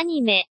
アニメ